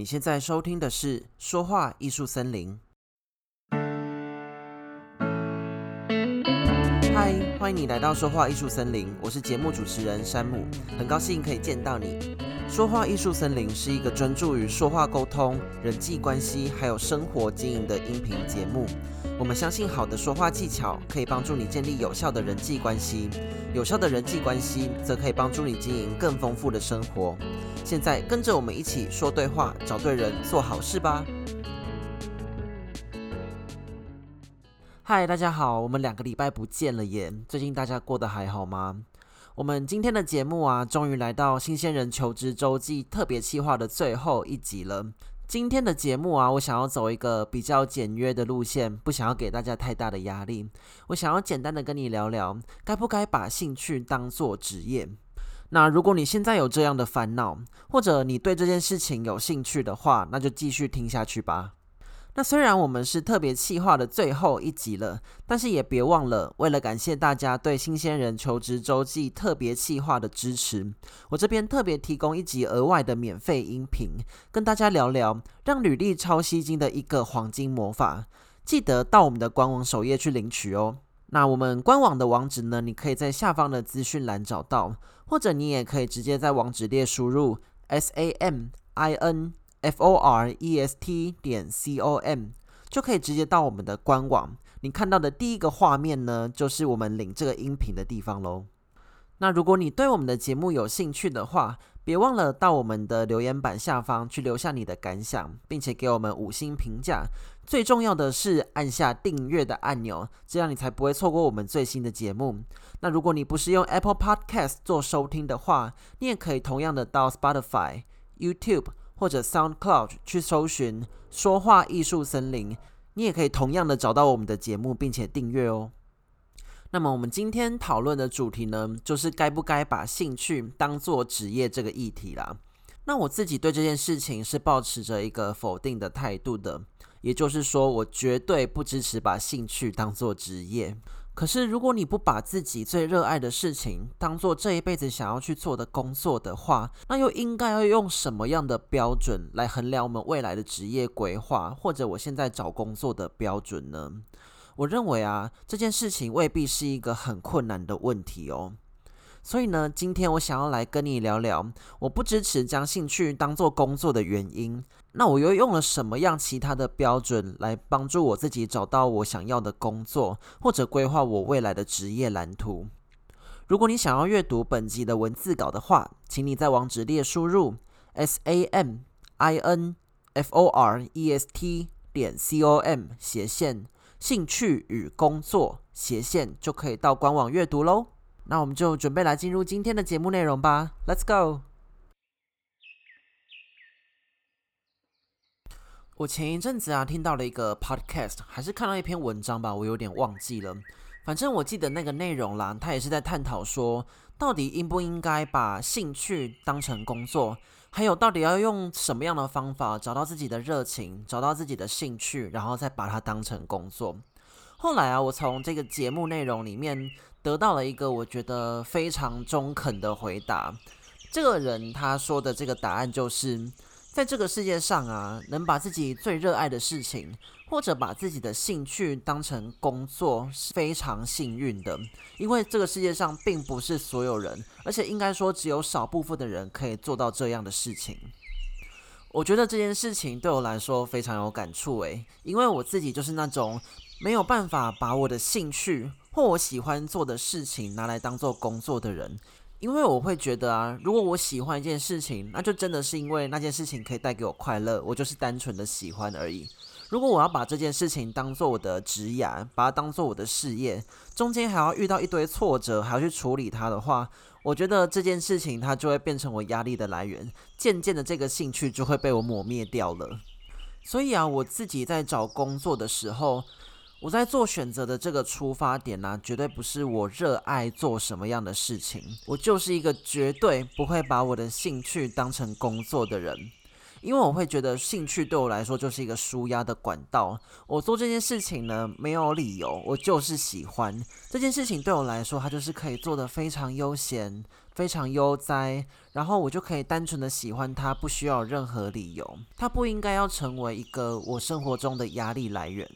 你现在收听的是《说话艺术森林》。嗨，欢迎你来到《说话艺术森林》，我是节目主持人山姆，很高兴可以见到你。《说话艺术森林》是一个专注于说话沟通、人际关系还有生活经营的音频节目。我们相信，好的说话技巧可以帮助你建立有效的人际关系，有效的人际关系则可以帮助你经营更丰富的生活。现在跟着我们一起说对话，找对人，做好事吧。嗨，大家好，我们两个礼拜不见了耶，最近大家过得还好吗？我们今天的节目啊，终于来到新鲜人求职周记特别企划的最后一集了。今天的节目啊，我想要走一个比较简约的路线，不想要给大家太大的压力。我想要简单的跟你聊聊，该不该把兴趣当做职业。那如果你现在有这样的烦恼，或者你对这件事情有兴趣的话，那就继续听下去吧。那虽然我们是特别企划的最后一集了，但是也别忘了，为了感谢大家对新鲜人求职周记特别企划的支持，我这边特别提供一集额外的免费音频，跟大家聊聊让履历超吸睛的一个黄金魔法。记得到我们的官网首页去领取哦。那我们官网的网址呢，你可以在下方的资讯栏找到。或者你也可以直接在网址列输入 s a m i n f o r e s t 点 c o m，就可以直接到我们的官网。你看到的第一个画面呢，就是我们领这个音频的地方喽。那如果你对我们的节目有兴趣的话，别忘了到我们的留言板下方去留下你的感想，并且给我们五星评价。最重要的是按下订阅的按钮，这样你才不会错过我们最新的节目。那如果你不是用 Apple Podcast 做收听的话，你也可以同样的到 Spotify、YouTube 或者 SoundCloud 去搜寻“说话艺术森林”，你也可以同样的找到我们的节目，并且订阅哦。那么我们今天讨论的主题呢，就是该不该把兴趣当做职业这个议题啦。那我自己对这件事情是抱持着一个否定的态度的，也就是说，我绝对不支持把兴趣当做职业。可是如果你不把自己最热爱的事情当做这一辈子想要去做的工作的话，那又应该要用什么样的标准来衡量我们未来的职业规划，或者我现在找工作的标准呢？我认为啊，这件事情未必是一个很困难的问题哦。所以呢，今天我想要来跟你聊聊，我不支持将兴趣当做工作的原因。那我又用了什么样其他的标准来帮助我自己找到我想要的工作，或者规划我未来的职业蓝图？如果你想要阅读本集的文字稿的话，请你在网址列输入 s a m i n f o r e s t 点 c o m 斜线。兴趣与工作斜线就可以到官网阅读喽。那我们就准备来进入今天的节目内容吧。Let's go！我前一阵子啊听到了一个 podcast，还是看到一篇文章吧，我有点忘记了。反正我记得那个内容啦，它也是在探讨说，到底应不应该把兴趣当成工作。还有，到底要用什么样的方法找到自己的热情，找到自己的兴趣，然后再把它当成工作？后来啊，我从这个节目内容里面得到了一个我觉得非常中肯的回答。这个人他说的这个答案就是。在这个世界上啊，能把自己最热爱的事情，或者把自己的兴趣当成工作，是非常幸运的。因为这个世界上并不是所有人，而且应该说只有少部分的人可以做到这样的事情。我觉得这件事情对我来说非常有感触诶，因为我自己就是那种没有办法把我的兴趣或我喜欢做的事情拿来当做工作的人。因为我会觉得啊，如果我喜欢一件事情，那就真的是因为那件事情可以带给我快乐，我就是单纯的喜欢而已。如果我要把这件事情当做我的职业，把它当做我的事业，中间还要遇到一堆挫折，还要去处理它的话，我觉得这件事情它就会变成我压力的来源，渐渐的这个兴趣就会被我抹灭掉了。所以啊，我自己在找工作的时候，我在做选择的这个出发点呢、绝对不是我热爱做什么样的事情，我就是一个绝对不会把我的兴趣当成工作的人。因为我会觉得兴趣对我来说就是一个纾压的管道。我做这件事情呢，没有理由，我就是喜欢这件事情。对我来说，它就是可以做得非常悠闲、非常悠哉，然后我就可以单纯的喜欢它，不需要任何理由。它不应该要成为一个我生活中的压力来源。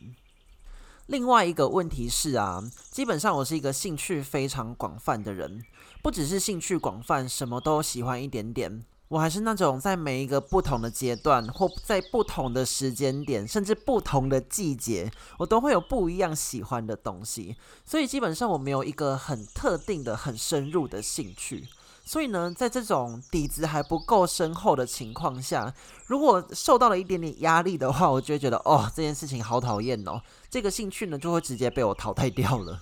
另外一个问题是啊，基本上我是一个兴趣非常广泛的人，不只是兴趣广泛，什么都喜欢一点点。我还是那种在每一个不同的阶段，或在不同的时间点，甚至不同的季节，我都会有不一样喜欢的东西。所以基本上我没有一个很特定的、很深入的兴趣。所以呢，在这种底子还不够深厚的情况下，如果受到了一点点压力的话，我就会觉得哦，这件事情好讨厌哦，这个兴趣呢就会直接被我淘汰掉了。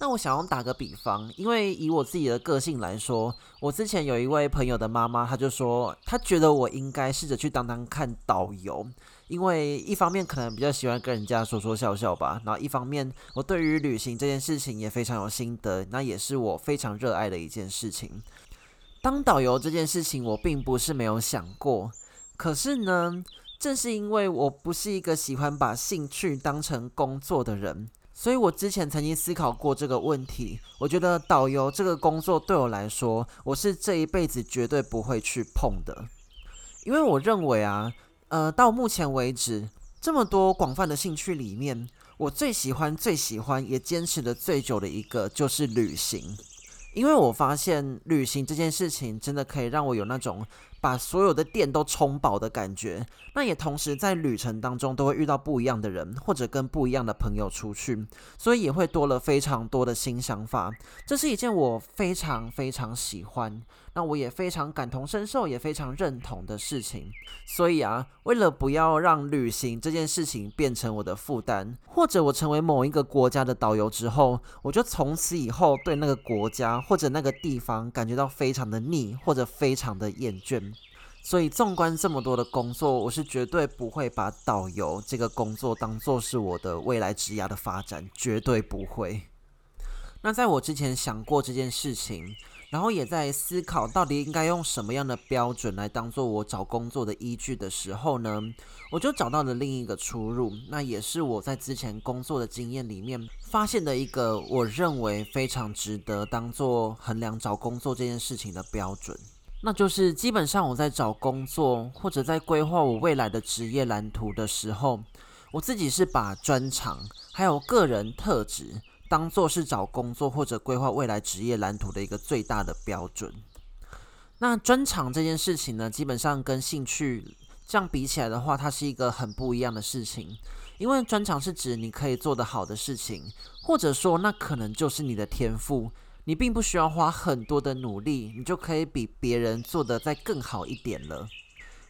那我想要打个比方，因为以我自己的个性来说，我之前有一位朋友的妈妈，她就说，她觉得我应该试着去当当看导游，因为一方面可能比较喜欢跟人家说说笑笑吧，然后一方面我对于旅行这件事情也非常有心得，那也是我非常热爱的一件事情。当导游这件事情，我并不是没有想过。可是呢，正是因为我不是一个喜欢把兴趣当成工作的人，所以我之前曾经思考过这个问题。我觉得导游这个工作对我来说，我是这一辈子绝对不会去碰的。因为我认为啊，呃，到目前为止，这么多广泛的兴趣里面，我最喜欢、最喜欢也坚持的最久的一个，就是旅行。因为我发现旅行这件事情真的可以让我有那种把所有的电都充饱的感觉，那也同时在旅程当中都会遇到不一样的人，或者跟不一样的朋友出去，所以也会多了非常多的新想法。这是一件我非常非常喜欢，那我也非常感同身受，也非常认同的事情。所以啊，为了不要让旅行这件事情变成我的负担，或者我成为某一个国家的导游之后，我就从此以后对那个国家或者那个地方感觉到非常的腻，或者非常的厌倦。所以，纵观这么多的工作，我是绝对不会把导游这个工作当做是我的未来职涯的发展，绝对不会。那在我之前想过这件事情，然后也在思考到底应该用什么样的标准来当做我找工作的依据的时候呢，我就找到了另一个出路。那也是我在之前工作的经验里面发现的一个我认为非常值得当做衡量找工作这件事情的标准。那就是基本上我在找工作或者在规划我未来的职业蓝图的时候，我自己是把专长还有个人特质当做是找工作或者规划未来职业蓝图的一个最大的标准。那专长这件事情呢，基本上跟兴趣这样比起来的话，它是一个很不一样的事情。因为专长是指你可以做得好的事情，或者说那可能就是你的天赋。你并不需要花很多的努力，你就可以比别人做得再更好一点了。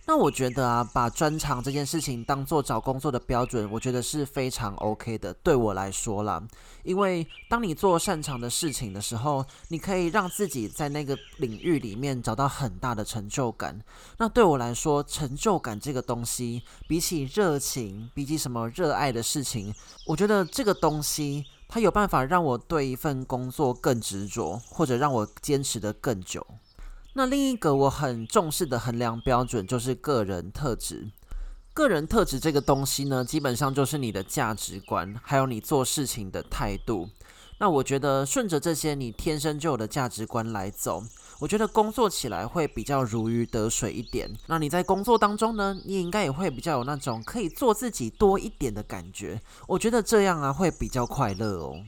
那我觉得啊，把专长这件事情当做找工作的标准，我觉得是非常 OK 的。对我来说啦，因为当你做擅长的事情的时候，你可以让自己在那个领域里面找到很大的成就感。那对我来说，成就感这个东西，比起热情，比起什么热爱的事情，我觉得这个东西。它有办法让我对一份工作更执着，或者让我坚持得更久。那另一个我很重视的衡量标准就是个人特质。个人特质这个东西呢，基本上就是你的价值观，还有你做事情的态度。那我觉得顺着这些你天生就有的价值观来走。我觉得工作起来会比较如鱼得水一点。那你在工作当中呢，你应该也会比较有那种可以做自己多一点的感觉。我觉得这样啊会比较快乐哦。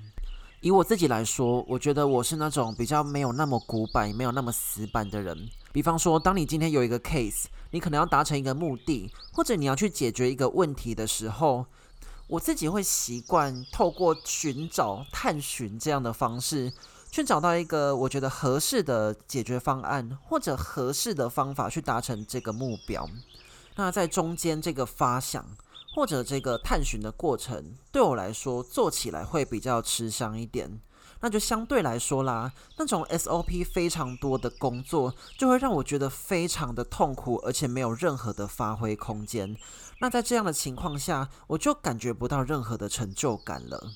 以我自己来说，我觉得我是那种比较没有那么古板、没有那么死板的人。比方说，当你今天有一个 case，你可能要达成一个目的，或者你要去解决一个问题的时候，我自己会习惯透过寻找、探寻这样的方式。去找到一个我觉得合适的解决方案，或者合适的方法去达成这个目标。那在中间这个发想或者这个探寻的过程，对我来说做起来会比较吃香一点。那就相对来说啦，那种 SOP 非常多的工作，就会让我觉得非常的痛苦，而且没有任何的发挥空间。那在这样的情况下，我就感觉不到任何的成就感了。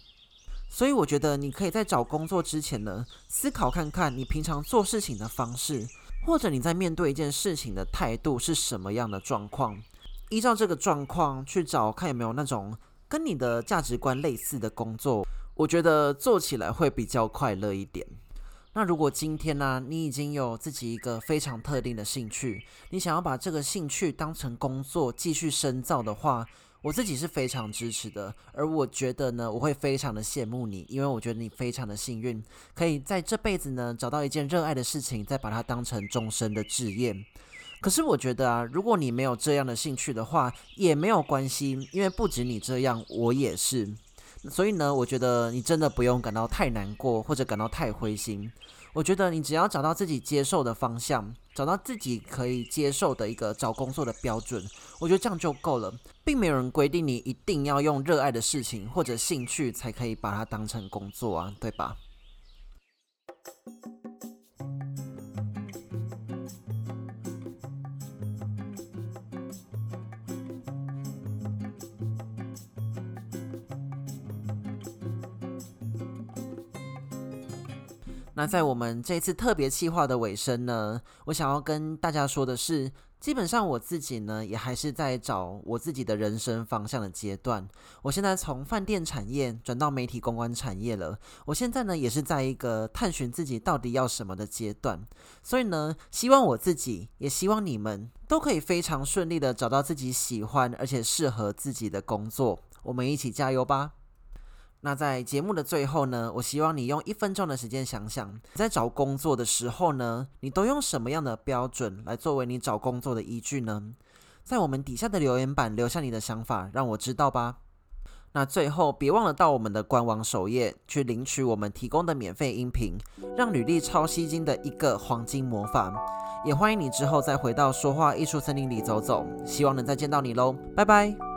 所以我觉得你可以在找工作之前呢，思考看看你平常做事情的方式，或者你在面对一件事情的态度是什么样的状况，依照这个状况去找看有没有那种跟你的价值观类似的工作，我觉得做起来会比较快乐一点。那如果今天呢、你已经有自己一个非常特定的兴趣，你想要把这个兴趣当成工作继续深造的话，我自己是非常支持的。而我觉得呢，我会非常的羡慕你，因为我觉得你非常的幸运，可以在这辈子呢找到一件热爱的事情，再把它当成终身的志业。可是我觉得啊，如果你没有这样的兴趣的话，也没有关系，因为不止你这样，我也是。所以呢，我觉得你真的不用感到太难过，或者感到太灰心。我觉得你只要找到自己接受的方向，找到自己可以接受的一个找工作的标准，我觉得这样就够了，并没有人规定你一定要用热爱的事情或者兴趣才可以把它当成工作啊，对吧？那在我们这次特别企划的尾声呢，我想要跟大家说的是，基本上我自己呢也还是在找我自己的人生方向的阶段。我现在从饭店产业转到媒体公关产业了，我现在呢也是在一个探寻自己到底要什么的阶段。所以呢，希望我自己，也希望你们都可以非常顺利的找到自己喜欢而且适合自己的工作。我们一起加油吧！那在节目的最后呢，我希望你用一分钟的时间想想，在找工作的时候呢，你都用什么样的标准来作为你找工作的依据呢？在我们底下的留言板留下你的想法，让我知道吧。那最后别忘了到我们的官网首页去领取我们提供的免费音频，让履历超吸睛的一个黄金魔法。也欢迎你之后再回到说话艺术森林里走走，希望能再见到你喽，拜拜。